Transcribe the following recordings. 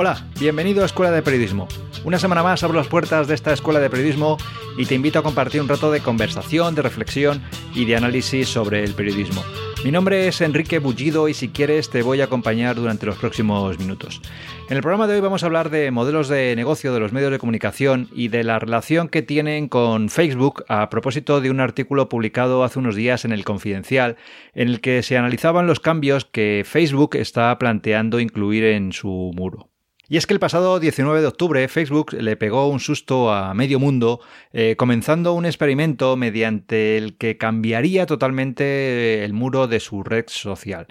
Hola, bienvenido a Escuela de Periodismo. Una semana más abro las puertas de esta Escuela de Periodismo y te invito a compartir un rato de conversación, de reflexión y de análisis sobre el periodismo. Mi nombre es Enrique Bullido y si quieres te voy a acompañar durante los próximos minutos. En el programa de hoy vamos a hablar de modelos de negocio de los medios de comunicación y de la relación que tienen con Facebook a propósito de un artículo publicado hace unos días en el Confidencial en el que se analizaban los cambios que Facebook está planteando incluir en su muro. Y es que el pasado 19 de octubre Facebook le pegó un susto a medio mundo, eh, comenzando un experimento mediante el que cambiaría totalmente el muro de su red social.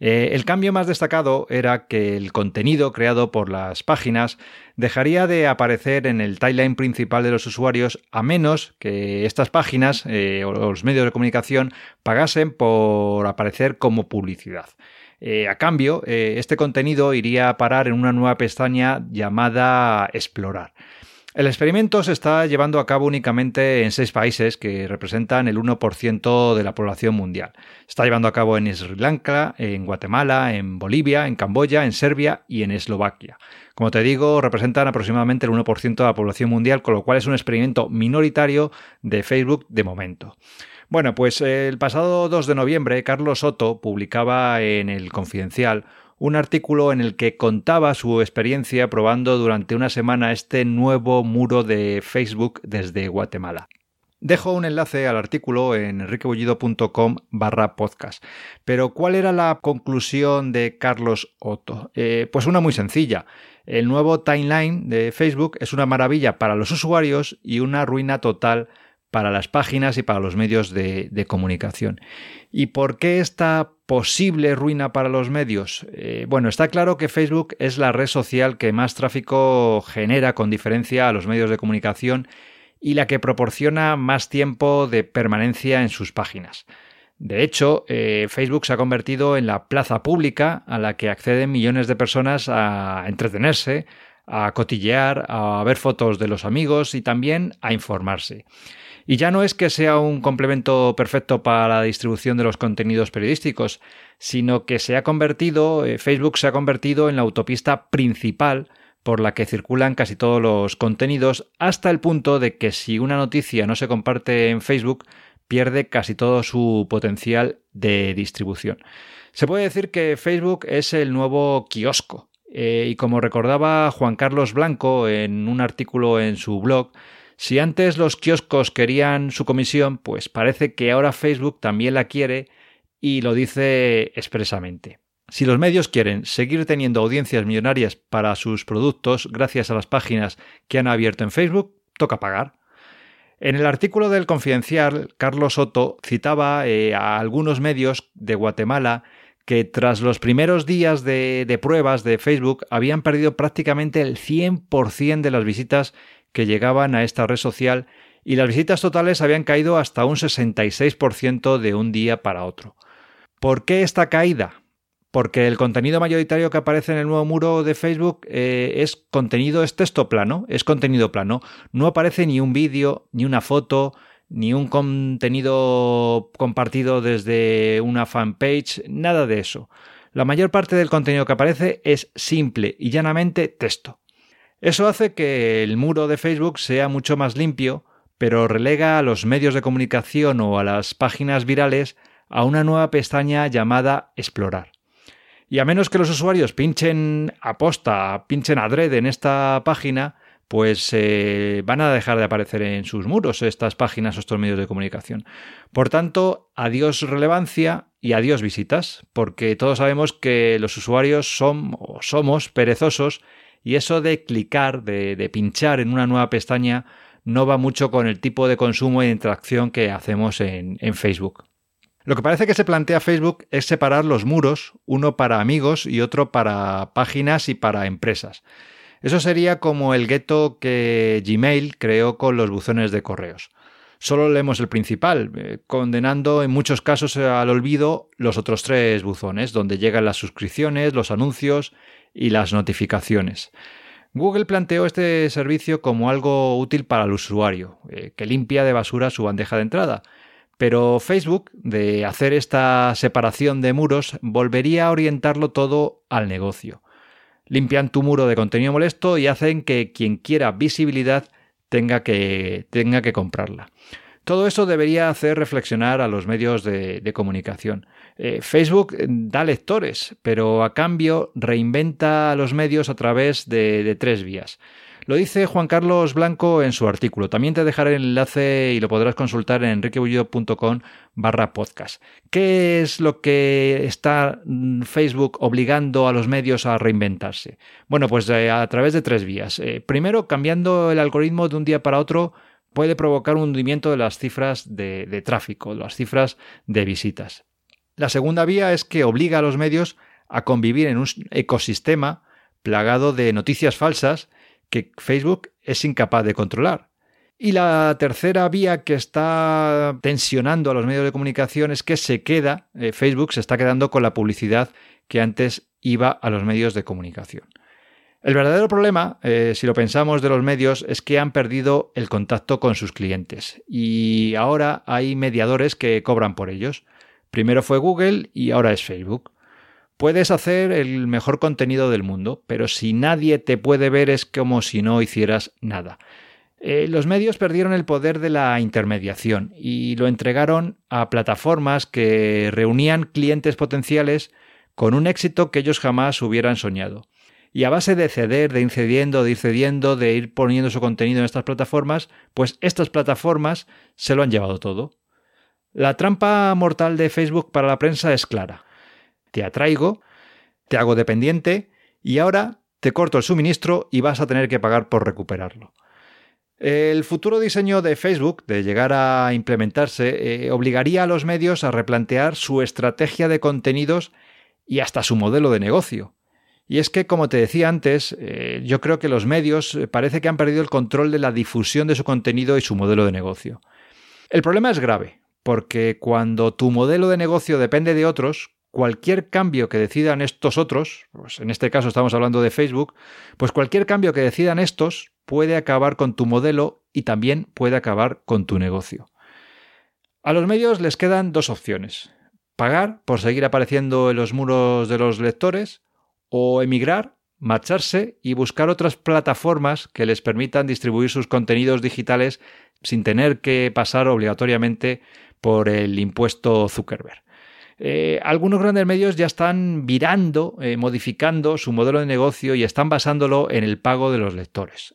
Eh, el cambio más destacado era que el contenido creado por las páginas dejaría de aparecer en el timeline principal de los usuarios a menos que estas páginas eh, o los medios de comunicación pagasen por aparecer como publicidad. Eh, a cambio, eh, este contenido iría a parar en una nueva pestaña llamada Explorar. El experimento se está llevando a cabo únicamente en seis países que representan el 1% de la población mundial. Está llevando a cabo en Sri Lanka, en Guatemala, en Bolivia, en Camboya, en Serbia y en Eslovaquia. Como te digo, representan aproximadamente el 1% de la población mundial, con lo cual es un experimento minoritario de Facebook de momento. Bueno, pues el pasado 2 de noviembre, Carlos Soto publicaba en El Confidencial un artículo en el que contaba su experiencia probando durante una semana este nuevo muro de Facebook desde Guatemala. Dejo un enlace al artículo en enriquebullido.com barra podcast. Pero ¿cuál era la conclusión de Carlos Otto? Eh, pues una muy sencilla. El nuevo timeline de Facebook es una maravilla para los usuarios y una ruina total para las páginas y para los medios de, comunicación. ¿Y por qué esta posible ruina para los medios? Eh, bueno, está claro que Facebook es la red social que más tráfico genera con diferencia a los medios de comunicación y la que proporciona más tiempo de permanencia en sus páginas. De hecho, eh, Facebook se ha convertido en la plaza pública a la que acceden millones de personas a entretenerse, a cotillear, a ver fotos de los amigos y también a informarse. Y ya no es que sea un complemento perfecto para la distribución de los contenidos periodísticos, sino que se ha convertido, eh, Facebook se ha convertido en la autopista principal por la que circulan casi todos los contenidos, hasta el punto de que si una noticia no se comparte en Facebook, pierde casi todo su potencial de distribución. Se puede decir que Facebook es el nuevo kiosco. Eh, y como recordaba Juan Carlos Blanco en un artículo en su blog, si antes los kioscos querían su comisión, pues parece que ahora Facebook también la quiere y lo dice expresamente. Si los medios quieren seguir teniendo audiencias millonarias para sus productos gracias a las páginas que han abierto en Facebook, toca pagar. En el artículo del Confidencial, Carlos Soto citaba eh, a algunos medios de Guatemala que tras los primeros días de, de, pruebas de Facebook habían perdido prácticamente el 100% de las visitas que llegaban a esta red social y las visitas totales habían caído hasta un 66% de un día para otro. ¿Por qué esta caída? Porque el contenido mayoritario que aparece en el nuevo muro de Facebook eh, es contenido, es texto plano, es contenido plano. No aparece ni un vídeo, ni una foto, ni un contenido compartido desde una fanpage, nada de eso. La mayor parte del contenido que aparece es simple y llanamente texto. Eso hace que el muro de Facebook sea mucho más limpio, pero relega a los medios de comunicación o a las páginas virales a una nueva pestaña llamada Explorar. Y a menos que los usuarios pinchen aposta, pinchen adrede en esta página, pues eh, van a dejar de aparecer en sus muros estas páginas o estos medios de comunicación. Por tanto, adiós relevancia y adiós visitas, porque todos sabemos que los usuarios son o somos perezosos y eso de clicar, de, pinchar en una nueva pestaña, no va mucho con el tipo de consumo e interacción que hacemos en, Facebook. Lo que parece que se plantea Facebook es separar los muros, uno para amigos y otro para páginas y para empresas. Eso sería como el gueto que Gmail creó con los buzones de correos. Solo leemos el principal, eh, condenando en muchos casos al olvido los otros tres buzones, donde llegan las suscripciones, los anuncios y las notificaciones. Google planteó este servicio como algo útil para el usuario, eh, que limpia de basura su bandeja de entrada. Pero Facebook, de hacer esta separación de muros, volvería a orientarlo todo al negocio. limpian tu muro de contenido molesto y hacen que quien quiera visibilidad tenga que, tenga que comprarla. Todo eso debería hacer reflexionar a los medios de, comunicación. Eh, Facebook da lectores, pero a cambio reinventa a los medios a través de tres vías. Lo dice Juan Carlos Blanco en su artículo. También te dejaré el enlace y lo podrás consultar en enriquebullido.com barra podcast. ¿Qué es lo que está mm, Facebook obligando a los medios a reinventarse? Bueno, pues eh, a través de tres vías. Eh, primero, cambiando el algoritmo de un día para otro puede provocar un hundimiento de las cifras de, de tráfico, las cifras de visitas. La segunda vía es que obliga a los medios a convivir en un ecosistema plagado de noticias falsas que Facebook es incapaz de controlar. Y la tercera vía que está tensionando a los medios de comunicación es que se queda, eh, Facebook se está quedando con la publicidad que antes iba a los medios de comunicación. El verdadero problema, eh, si lo pensamos de los medios, es que han perdido el contacto con sus clientes y ahora hay mediadores que cobran por ellos. Primero fue Google y ahora es Facebook. Puedes hacer el mejor contenido del mundo, pero si nadie te puede ver es como si no hicieras nada. Eh, los medios perdieron el poder de la intermediación y lo entregaron a plataformas que reunían clientes potenciales con un éxito que ellos jamás hubieran soñado. Y a base de ceder, de ir cediendo, de ir cediendo, de ir poniendo su contenido en estas plataformas, pues estas plataformas se lo han llevado todo. La trampa mortal de Facebook para la prensa es clara te atraigo, te hago dependiente y ahora te corto el suministro y vas a tener que pagar por recuperarlo. El futuro diseño de Facebook, de llegar a implementarse, eh, obligaría a los medios a replantear su estrategia de contenidos y hasta su modelo de negocio. Y es que, como te decía antes, eh, yo creo que los medios eh, parece que han perdido el control de la difusión de su contenido y su modelo de negocio. El problema es grave, porque cuando tu modelo de negocio depende de otros, cualquier cambio que decidan estos otros, pues en este caso estamos hablando de Facebook, pues cualquier cambio que decidan estos puede acabar con tu modelo y también puede acabar con tu negocio. A los medios les quedan dos opciones. Pagar por seguir apareciendo en los muros de los lectores o emigrar, marcharse y buscar otras plataformas que les permitan distribuir sus contenidos digitales sin tener que pasar obligatoriamente por el impuesto Zuckerberg. Eh, algunos grandes medios ya están virando, eh, modificando su modelo de negocio y están basándolo en el pago de los lectores.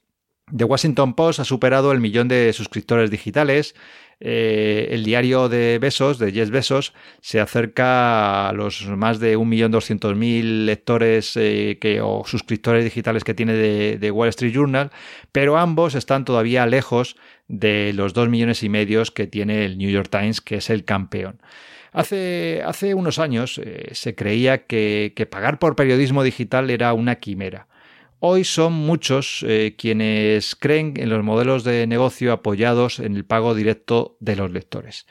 The Washington Post ha superado el millón de suscriptores digitales. Eh, el diario de Besos, de Yes Besos, se acerca a los más de 1.200.000 lectores que, o suscriptores digitales que tiene de, de, Wall Street Journal, pero ambos están todavía lejos de los 2 millones y medio que tiene el New York Times, que es el campeón. Hace, hace unos años eh, se creía que, pagar por periodismo digital era una quimera. Hoy son muchos eh, quienes creen en los modelos de negocio apoyados en el pago directo de los lectores.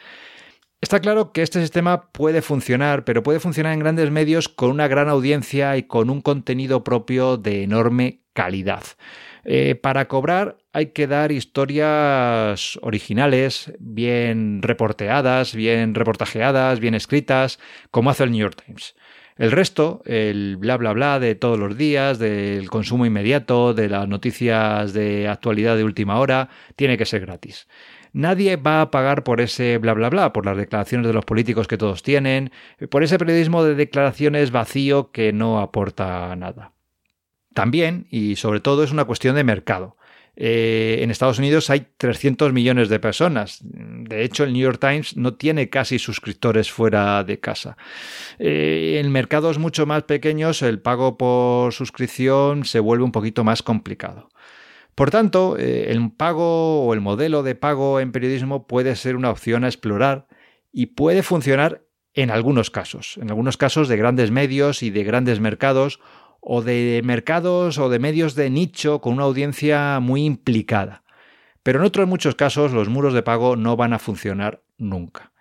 Está claro que este sistema puede funcionar, pero puede funcionar en grandes medios con una gran audiencia y con un contenido propio de enorme calidad. Eh, para cobrar hay que dar historias originales, bien reporteadas, bien reportajeadas, bien escritas, como hace el New York Times. El resto, el bla bla bla de todos los días, del consumo inmediato, de las noticias de actualidad de última hora, tiene que ser gratis. Nadie va a pagar por ese bla bla bla, por las declaraciones de los políticos que todos tienen, por ese periodismo de declaraciones vacío que no aporta nada. También, y sobre todo, es una cuestión de mercado. Eh, en Estados Unidos hay 300 millones de personas. De hecho, el New York Times no tiene casi suscriptores fuera de casa. Eh, en mercados mucho más pequeños, el pago por suscripción se vuelve un poquito más complicado. Por tanto, eh, el pago o el modelo de pago en periodismo puede ser una opción a explorar y puede funcionar en algunos casos, en algunos casos de grandes medios y de grandes mercados o de mercados o de medios de nicho con una audiencia muy implicada. Pero en otros muchos casos los muros de pago no van a funcionar nunca.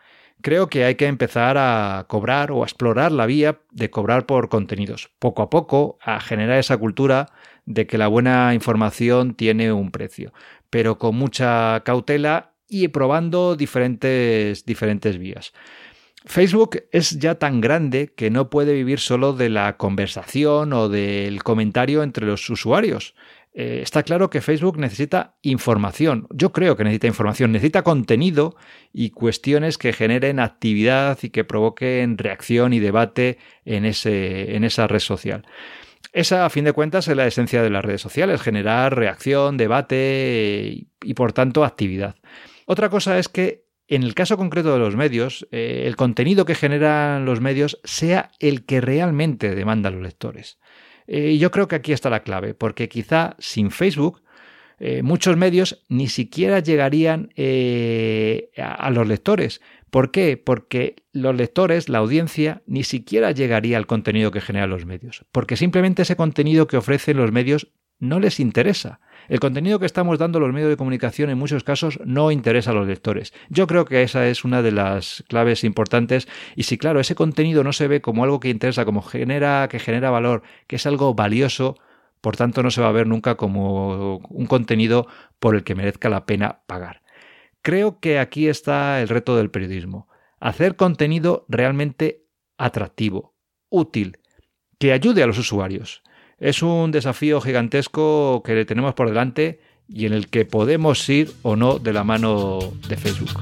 Creo que hay que empezar a cobrar o a explorar la vía de cobrar por contenidos, poco a poco, a generar esa cultura de que la buena información tiene un precio, pero con mucha cautela y probando diferentes, diferentes vías. Facebook es ya tan grande que no puede vivir solo de la conversación o del comentario entre los usuarios. Eh, está claro que Facebook necesita información. Yo creo que necesita información, necesita contenido y cuestiones que generen actividad y que provoquen reacción y debate en, ese, en esa red social. Esa, a fin de cuentas, es la esencia de las redes sociales, generar reacción, debate y, por tanto, actividad. Otra cosa es que en el caso concreto de los medios, eh, el contenido que generan los medios sea el que realmente demandan los lectores. Eh, yo creo que aquí está la clave, porque quizá sin Facebook eh, muchos medios ni siquiera llegarían a, los lectores. ¿Por qué? Porque los lectores, la audiencia, ni siquiera llegaría al contenido que generan los medios, porque simplemente ese contenido que ofrecen los medios no les interesa. El contenido que estamos dando los medios de comunicación en muchos casos no interesa a los lectores. Yo creo que esa es una de las claves importantes y si claro, ese contenido no se ve como algo que interesa, como genera que genera valor, que es algo valioso, por tanto no se va a ver nunca como un contenido por el que merezca la pena pagar. Creo que aquí está el reto del periodismo, hacer contenido realmente atractivo, útil, que ayude a los usuarios. Es un desafío gigantesco que le tenemos por delante y en el que podemos ir o no de la mano de Facebook.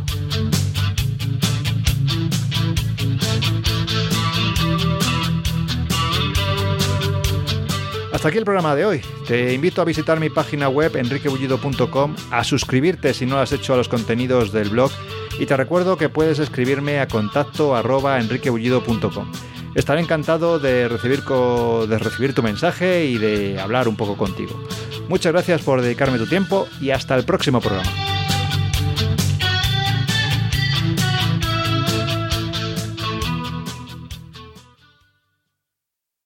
Hasta aquí el programa de hoy. Te invito a visitar mi página web enriquebullido.com, a suscribirte si no lo has hecho a los contenidos del blog y te recuerdo que puedes escribirme a contacto arroba enriquebullido.com. Estaré encantado de recibir, de recibir tu mensaje y de hablar un poco contigo. Muchas gracias por dedicarme tu tiempo y hasta el próximo programa.